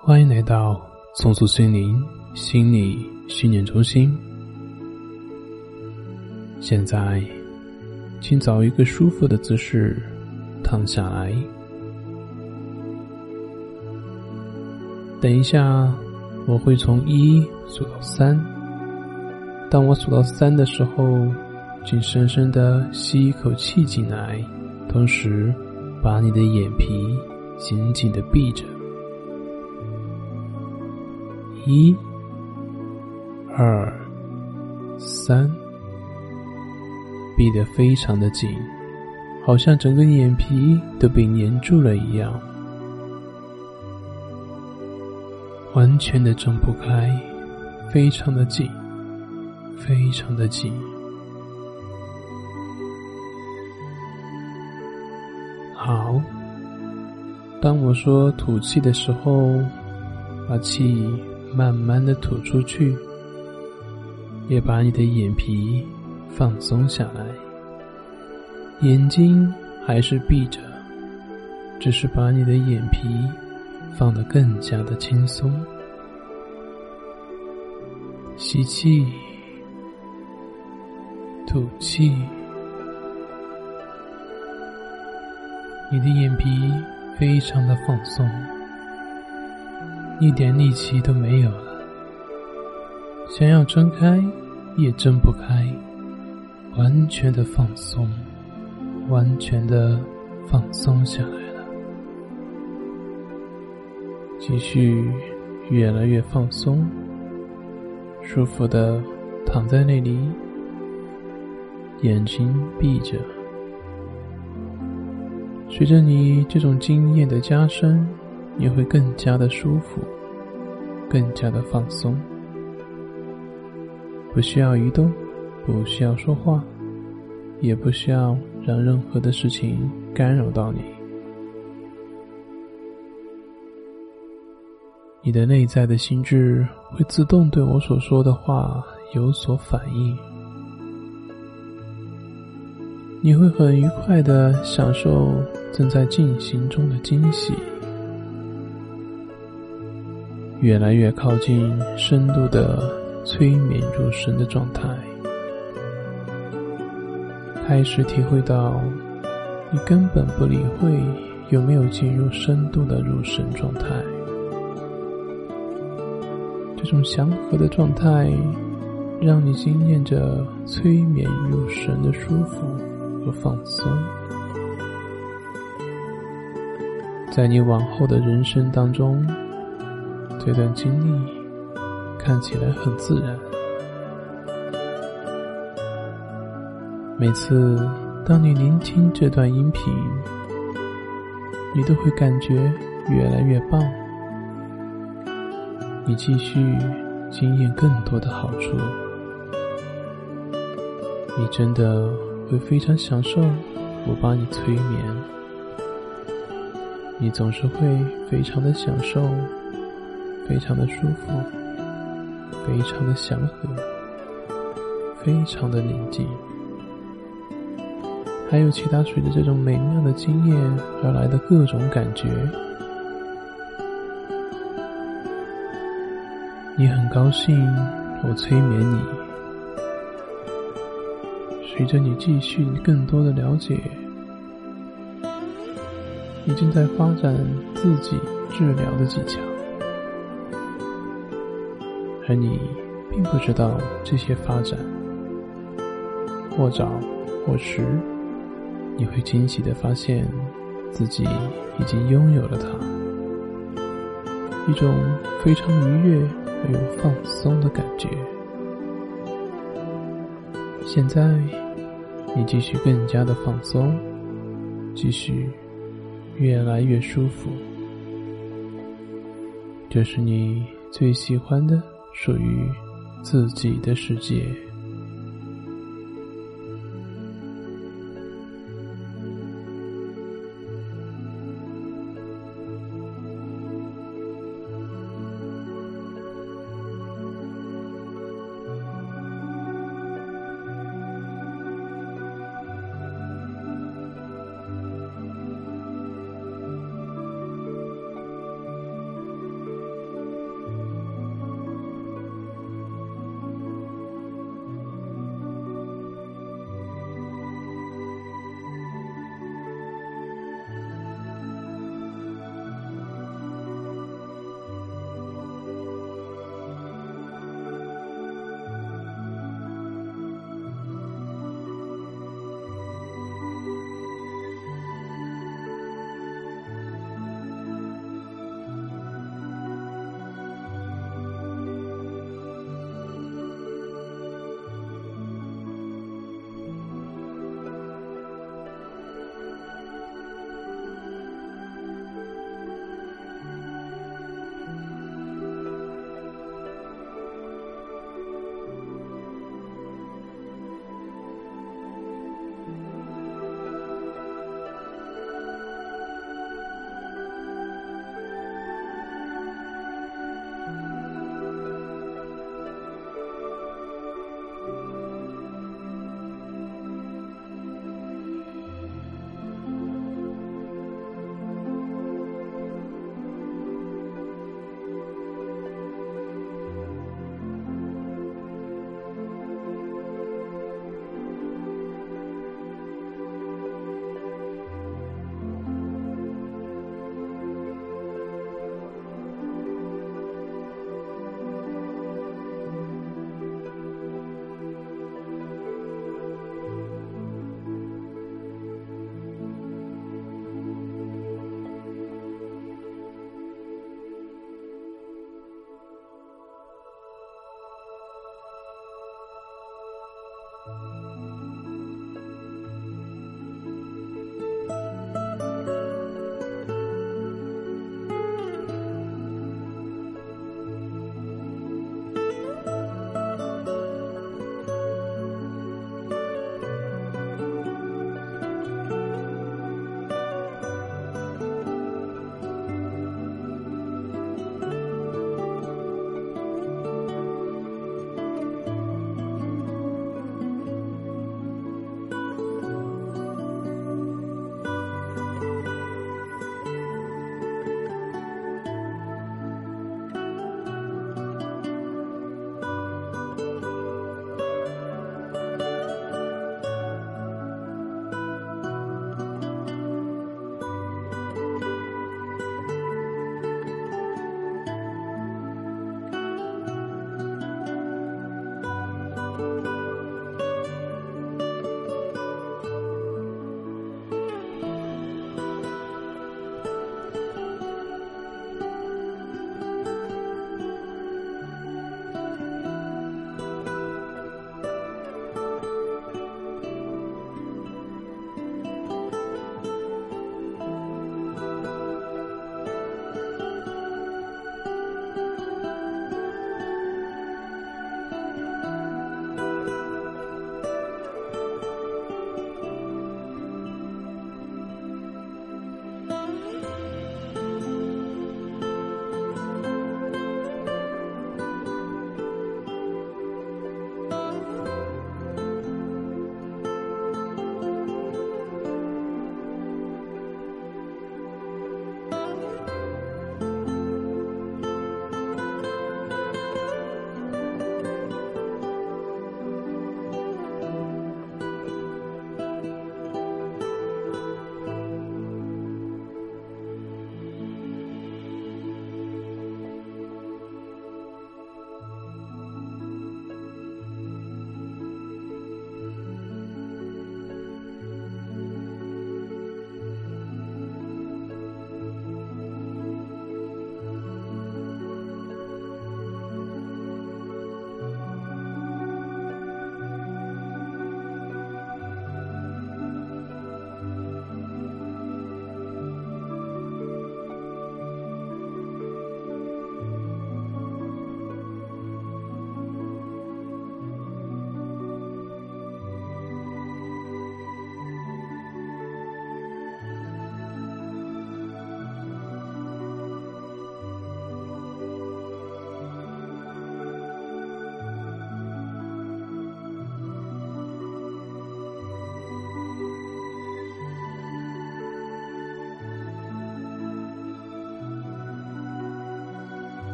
欢迎来到松树心灵心理训练中心。现在，请找一个舒服的姿势躺下来。等一下，我会从一数到三。当我数到三的时候，请深深的吸一口气进来，同时把你的眼皮紧紧的闭着。一、二、三，闭得非常的紧，好像整个眼皮都被粘住了一样，完全的睁不开，非常的紧，非常的紧。好，当我说吐气的时候，把气。慢慢的吐出去，也把你的眼皮放松下来，眼睛还是闭着，只是把你的眼皮放得更加的轻松。吸气，吐气，你的眼皮非常的放松。一点力气都没有了，想要睁开也睁不开，完全的放松，完全的放松下来了，继续越来越放松，舒服的躺在那里，眼睛闭着，随着你这种经验的加深。你会更加的舒服，更加的放松，不需要移动，不需要说话，也不需要让任何的事情干扰到你。你的内在的心智会自动对我所说的话有所反应，你会很愉快的享受正在进行中的惊喜。越来越靠近深度的催眠入神的状态，开始体会到你根本不理会有没有进入深度的入神状态。这种祥和的状态，让你经验着催眠入神的舒服和放松。在你往后的人生当中。这段经历看起来很自然。每次当你聆听这段音频，你都会感觉越来越棒。你继续经验更多的好处，你真的会非常享受我帮你催眠。你总是会非常的享受。非常的舒服，非常的祥和，非常的宁静，还有其他随着这种美妙的经验而来的各种感觉。你很高兴我催眠你，随着你继续更多的了解，你正在发展自己治疗的技巧。而你并不知道这些发展，或早或迟，你会惊喜的发现自己已经拥有了它，一种非常愉悦而又放松的感觉。现在，你继续更加的放松，继续越来越舒服，这是你最喜欢的。属于自己的世界。